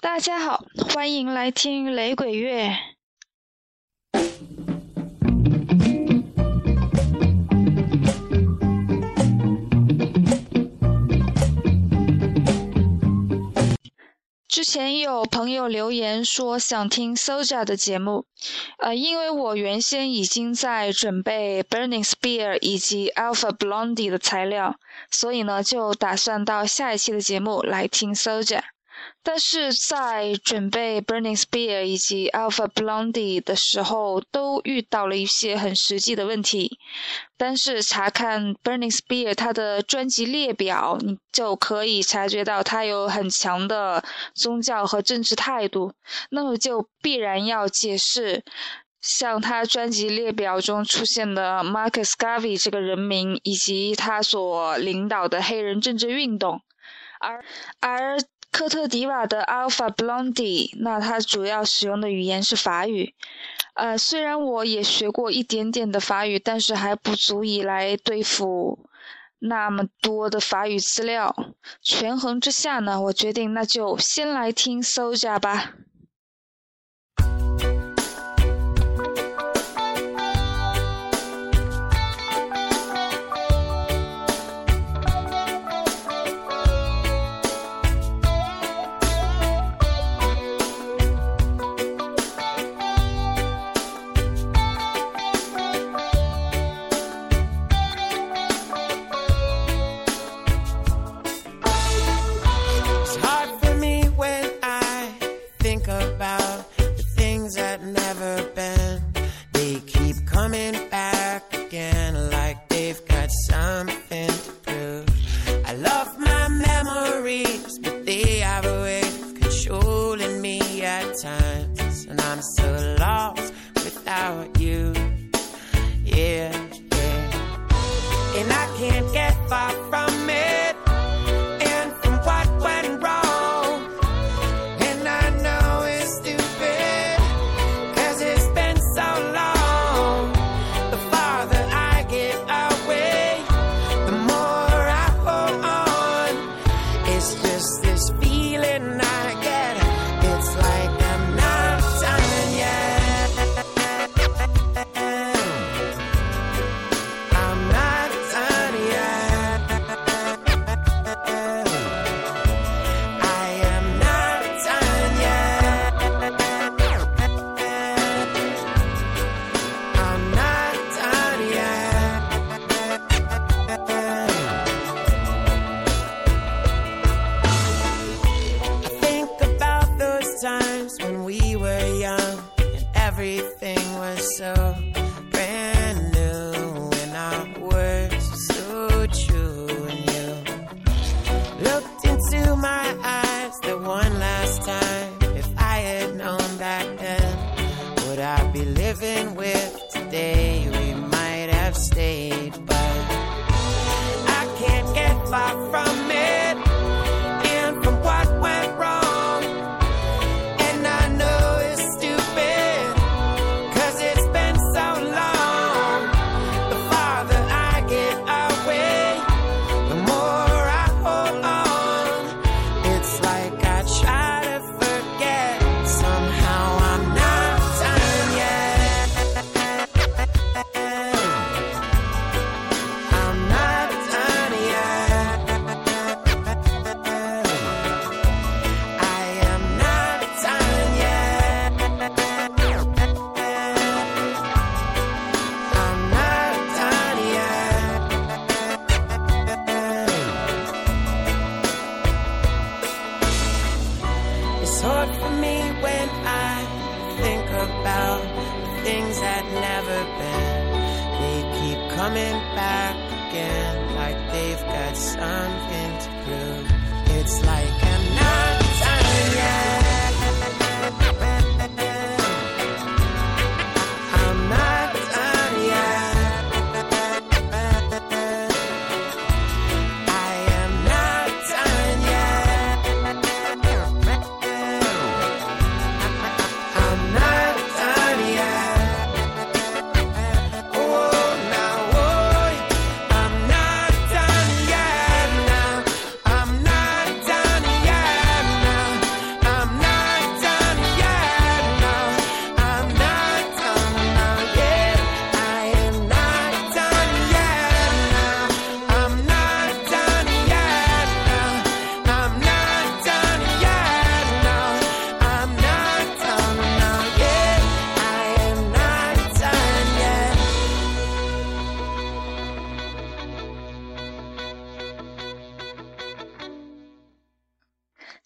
大家好，欢迎来听雷鬼乐。之前有朋友留言说想听 Soja 的节目，呃，因为我原先已经在准备 Burning Spear 以及 Alpha Blondie 的材料，所以呢就打算到下一期的节目来听 Soja。但是在准备 Burning Spear 以及 Alpha Blondie 的时候，都遇到了一些很实际的问题。但是查看 Burning Spear 它的专辑列表，你就可以察觉到它有很强的宗教和政治态度。那么就必然要解释，像他专辑列表中出现的 Marcus Garvey 这个人名，以及他所领导的黑人政治运动，而而。科特迪瓦的 Alpha Blondie，那它主要使用的语言是法语。呃，虽然我也学过一点点的法语，但是还不足以来对付那么多的法语资料。权衡之下呢，我决定那就先来听 Soja 吧。never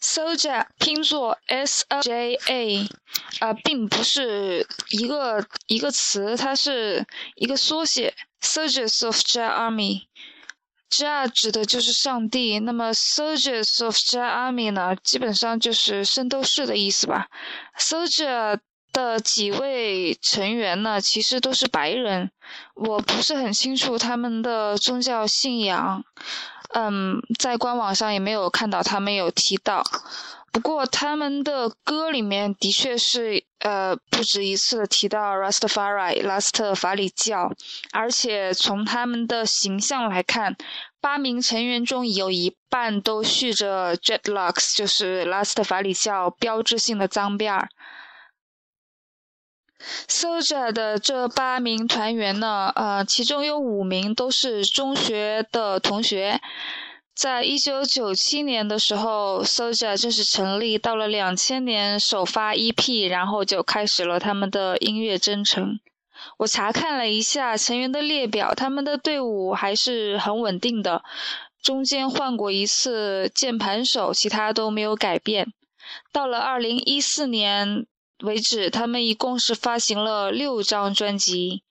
Soja 拼作 s o j a，呃，并不是一个一个词，它是一个缩写，Soldiers of j a army。j a 指的就是上帝，那么 Soldiers of j a Army 呢，基本上就是圣斗士的意思吧。Soldier 的几位成员呢，其实都是白人，我不是很清楚他们的宗教信仰。嗯，在官网上也没有看到他们有提到，不过他们的歌里面的确是呃不止一次的提到 Rastafari 拉斯特法里教，而且从他们的形象来看，八名成员中有一半都蓄着 dreadlocks，就是拉斯特法里教标志性的脏辫儿。Soja 的这八名团员呢，呃，其中有五名都是中学的同学。在一九九七年的时候，Soja 正式成立，到了两千年首发 EP，然后就开始了他们的音乐征程。我查看了一下成员的列表，他们的队伍还是很稳定的，中间换过一次键盘手，其他都没有改变。到了二零一四年。为止，他们一共是发行了六张专辑。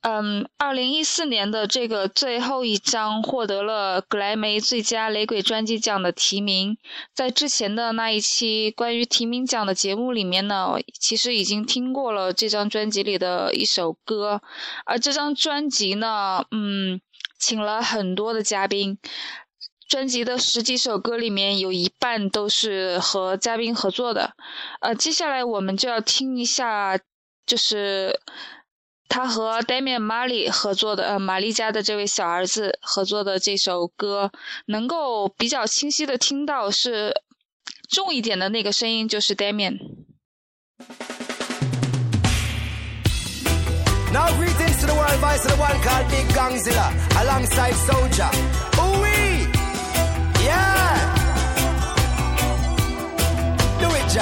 嗯，二零一四年的这个最后一张获得了格莱美最佳雷鬼专辑奖的提名。在之前的那一期关于提名奖的节目里面呢，其实已经听过了这张专辑里的一首歌。而这张专辑呢，嗯，请了很多的嘉宾。专辑的十几首歌里面有一半都是和嘉宾合作的，呃，接下来我们就要听一下，就是他和 Damian Marley 合作的，呃，玛丽家的这位小儿子合作的这首歌，能够比较清晰的听到是重一点的那个声音，就是 Damian。Now greetings to the world vice of the one called Big Gangzilla alongside Soldier. Do.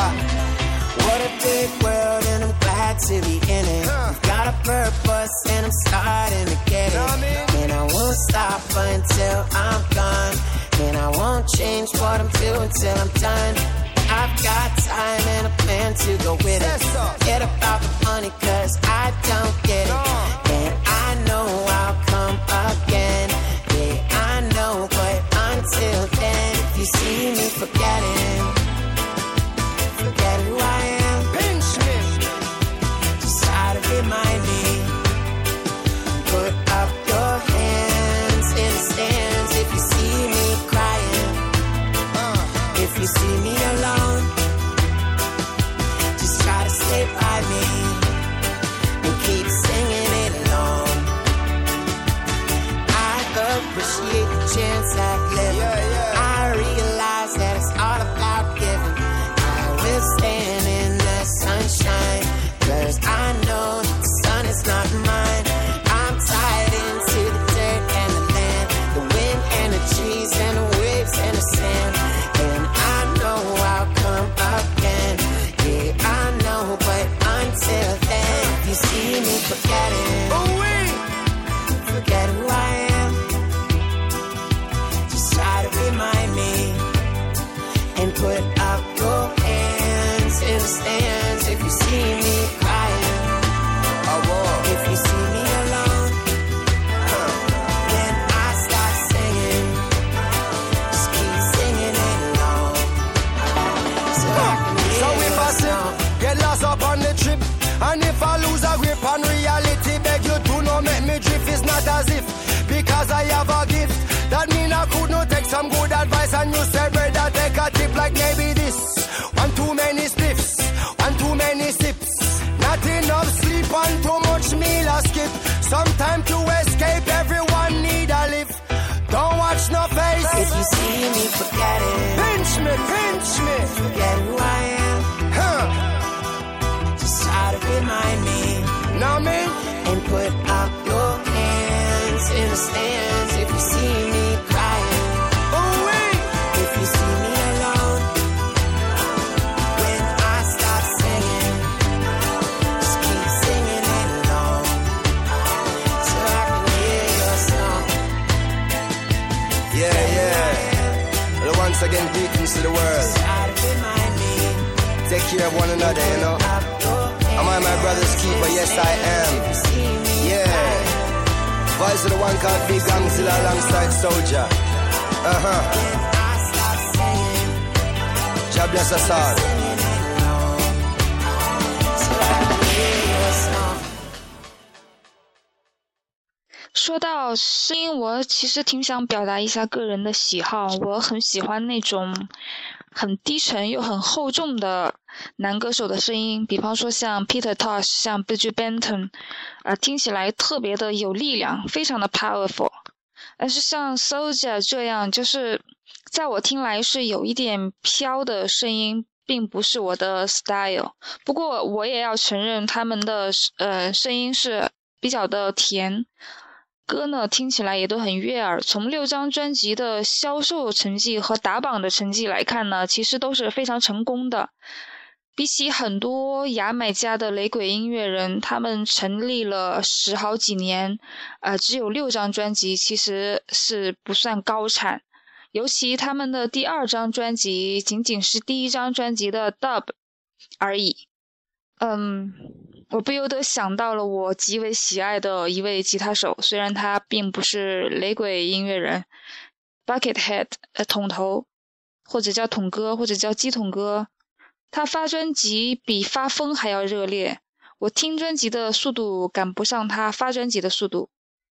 What a big world, and I'm glad to be in it. Huh. Got a purpose, and I'm starting to get it. I mean? And I won't stop until I'm gone. And I won't change what I'm doing till I'm done. I've got time and a plan to go with it. Forget about the money, cause I don't get it. And see me forgetting, Pinch me, pinch me. forget who I of one another, you know. Am I my brother's keeper? Yes, I am. Yeah. Voice of the one called Big Gangzilla alongside Soldier. Uh huh. God bless us all. 说到声音，我其实挺想表达一下个人的喜好。我很喜欢那种很低沉又很厚重的男歌手的声音，比方说像 Peter Tosh、像 Bridget Benton，啊，听起来特别的有力量，非常的 powerful。但是像 Soldier 这样，就是在我听来是有一点飘的声音，并不是我的 style。不过我也要承认，他们的呃声音是比较的甜。歌呢听起来也都很悦耳。从六张专辑的销售成绩和打榜的成绩来看呢，其实都是非常成功的。比起很多牙买加的雷鬼音乐人，他们成立了十好几年，呃，只有六张专辑，其实是不算高产。尤其他们的第二张专辑仅仅是第一张专辑的 Dub 而已。嗯。我不由得想到了我极为喜爱的一位吉他手，虽然他并不是雷鬼音乐人，Buckethead，呃，桶头，或者叫桶哥，或者叫鸡桶哥。他发专辑比发疯还要热烈，我听专辑的速度赶不上他发专辑的速度。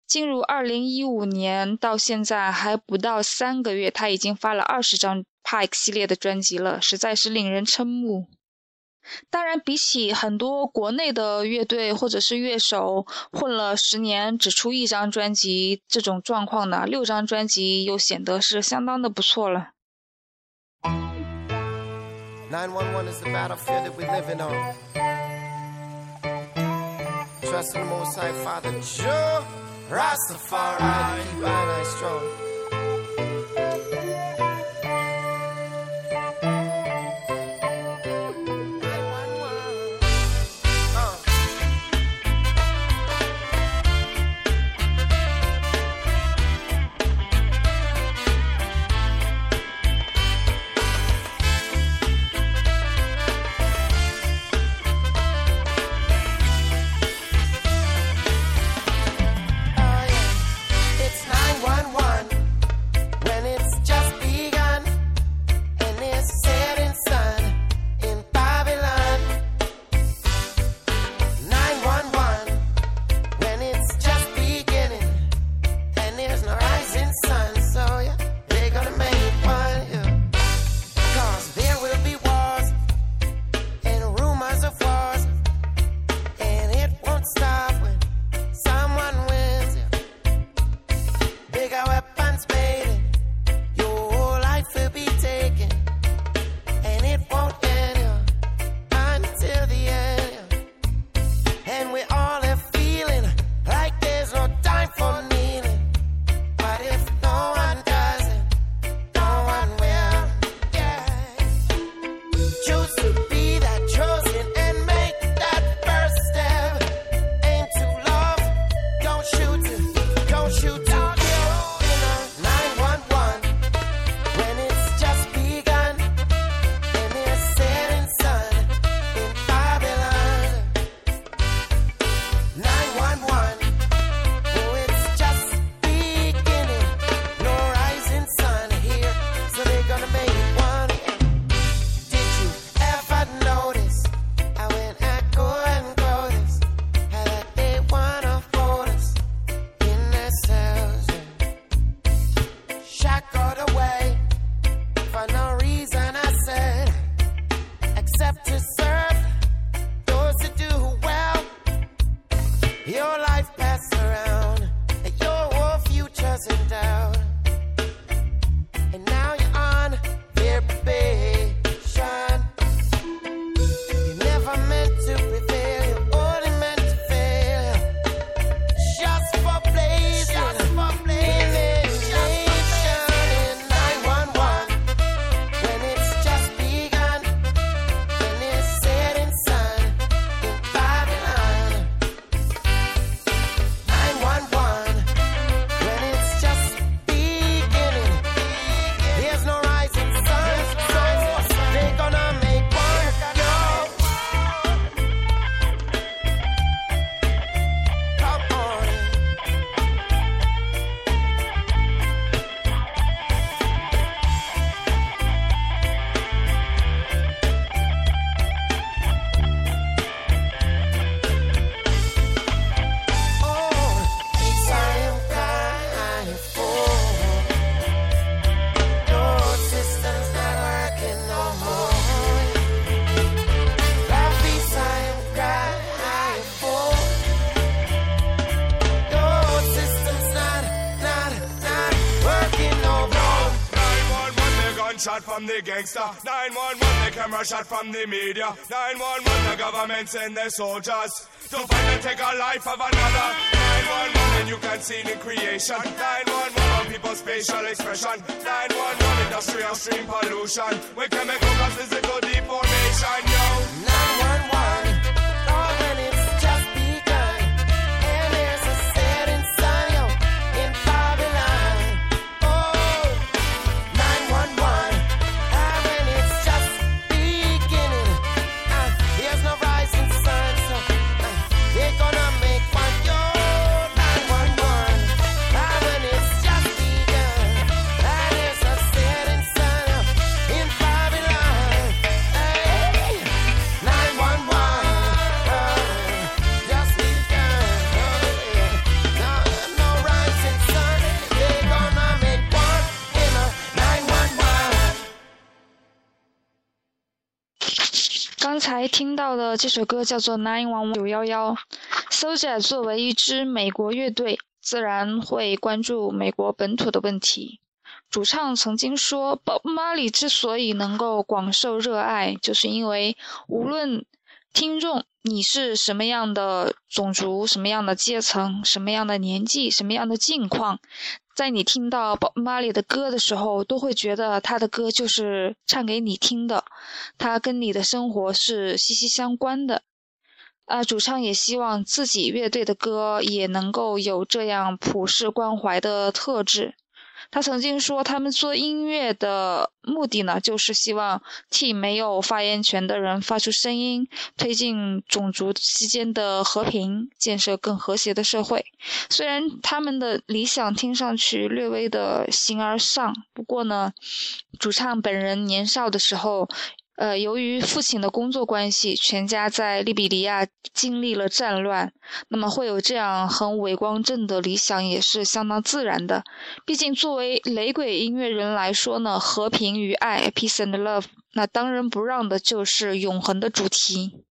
进入二零一五年到现在还不到三个月，他已经发了二十张 Pike 系列的专辑了，实在是令人瞠目。当然比起很多国内的乐队或者是乐手混了十年只出一张专辑这种状况呢六张专辑又显得是相当的不错了 is the battlefield that we live in on trust in the most high Father, Joe Rastafari. Keep our strong. From the gangster. 911, the camera shot from the media. 911, the government send their soldiers to find and take a life of another. 911, and you can see the creation. 911, people's facial expression. 911, industrial stream pollution. With chemical and physical deformation, 才听到的这首歌叫做《Nine One 九幺幺》，Soja 作为一支美国乐队，自然会关注美国本土的问题。主唱曾经说，Bob Marley 之所以能够广受热爱，就是因为无论听众你是什么样的种族、什么样的阶层、什么样的年纪、什么样的境况，在你听到 Bob Marley 的歌的时候，都会觉得他的歌就是唱给你听的，他跟你的生活是息息相关的。啊，主唱也希望自己乐队的歌也能够有这样普世关怀的特质。他曾经说，他们做音乐的目的呢，就是希望替没有发言权的人发出声音，推进种族之间的和平，建设更和谐的社会。虽然他们的理想听上去略微的形而上，不过呢，主唱本人年少的时候。呃，由于父亲的工作关系，全家在利比里亚经历了战乱，那么会有这样很伟光正的理想，也是相当自然的。毕竟作为雷鬼音乐人来说呢，和平与爱 （peace and love），那当仁不让的就是永恒的主题。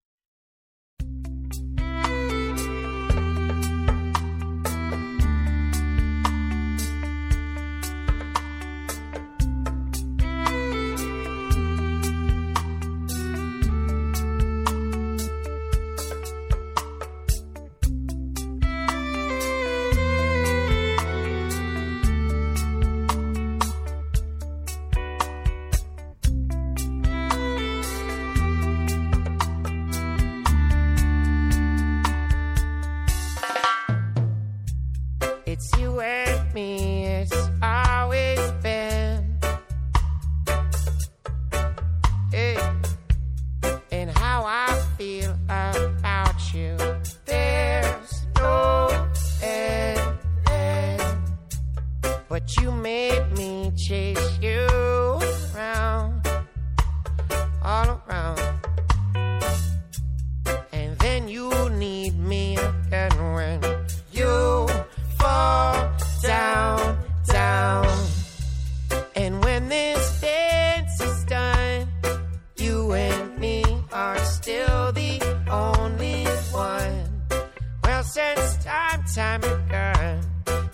Time, begun,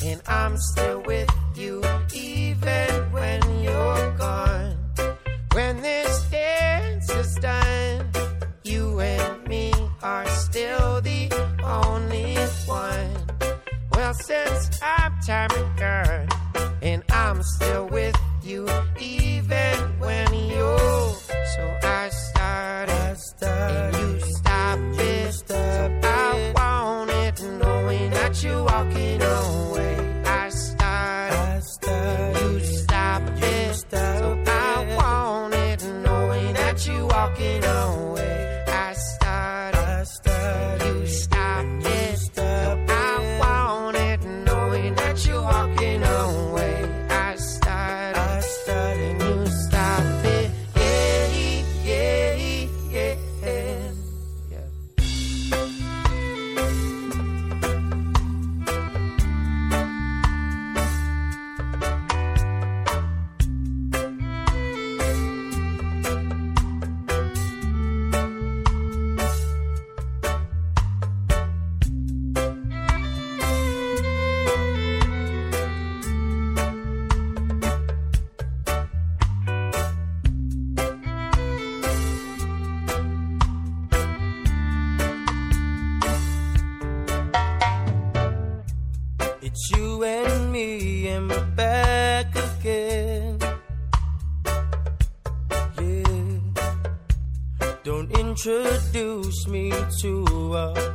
and I'm still with to us.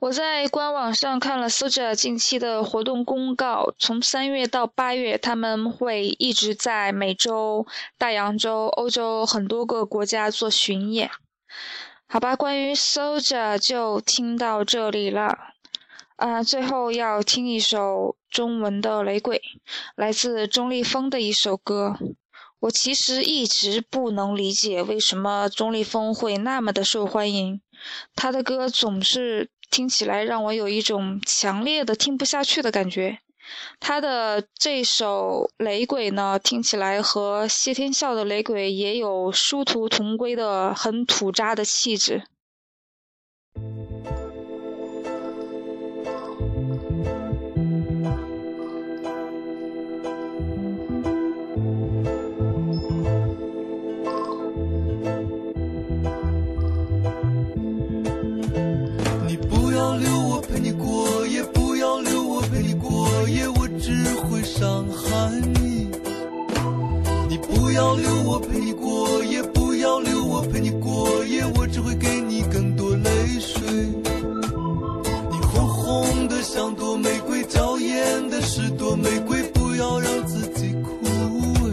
我在官网上看了 Soja 近期的活动公告，从三月到八月，他们会一直在美洲、大洋洲、欧洲很多个国家做巡演。好吧，关于 Soja 就听到这里了。啊、最后要听一首中文的雷鬼，来自钟立风的一首歌。我其实一直不能理解为什么钟立风会那么的受欢迎，他的歌总是听起来让我有一种强烈的听不下去的感觉。他的这首《雷鬼》呢，听起来和谢天笑的《雷鬼》也有殊途同归的很土渣的气质。要留我陪你过夜，不要留我陪你过夜，我只会给你更多泪水。你红红的像朵玫瑰，娇艳的是朵玫瑰，不要让自己枯萎。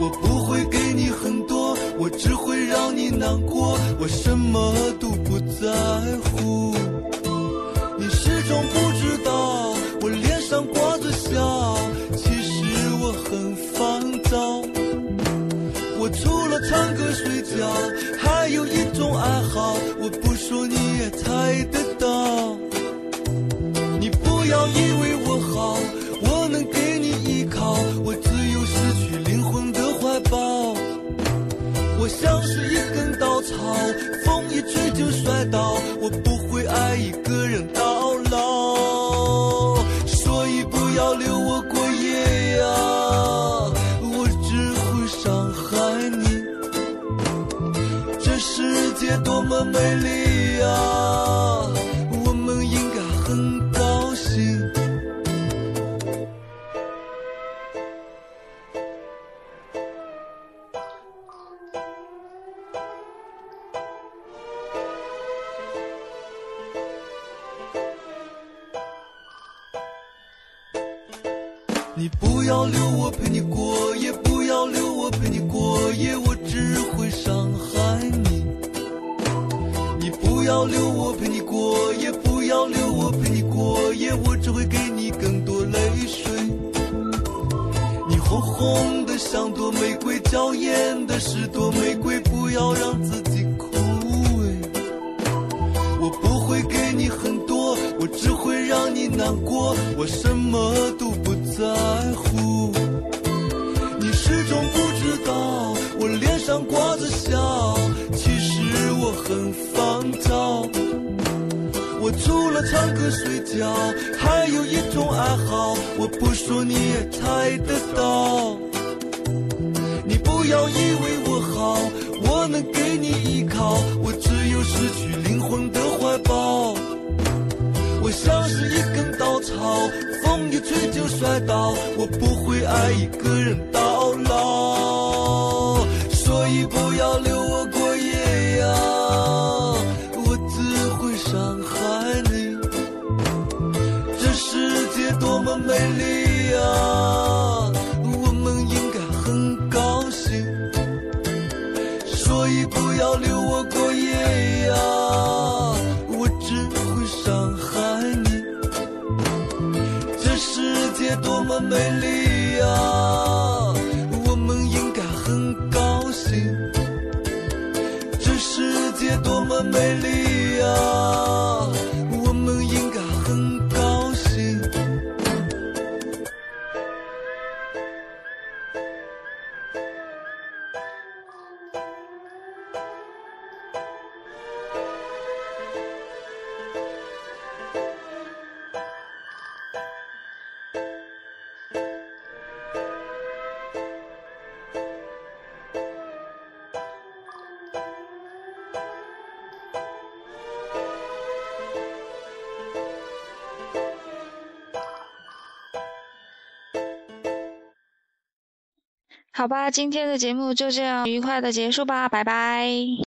我不会给你很多，我只会让你难过，我什么都不在乎。不要留我陪你过夜，不要留我陪你过夜，我只会伤害你。你不要留我陪你过夜，不要留我陪你过夜，我只会给你更多泪水。你红红的像朵玫瑰，娇艳的是朵玫瑰，不要让自己枯萎。我不会给你很多，我只会让你难过，我什么都在乎。你始终不知道，我脸上挂着笑，其实我很烦躁。我除了唱歌睡觉，还有一种爱好，我不说你也猜得到。你不要以为我好，我能给你依靠，我只有失去灵魂的怀抱。我像是一根稻草，风一吹就摔倒，我不会爱一个人到老，所以不要留我过夜呀，美丽。好吧，今天的节目就这样愉快的结束吧，拜拜。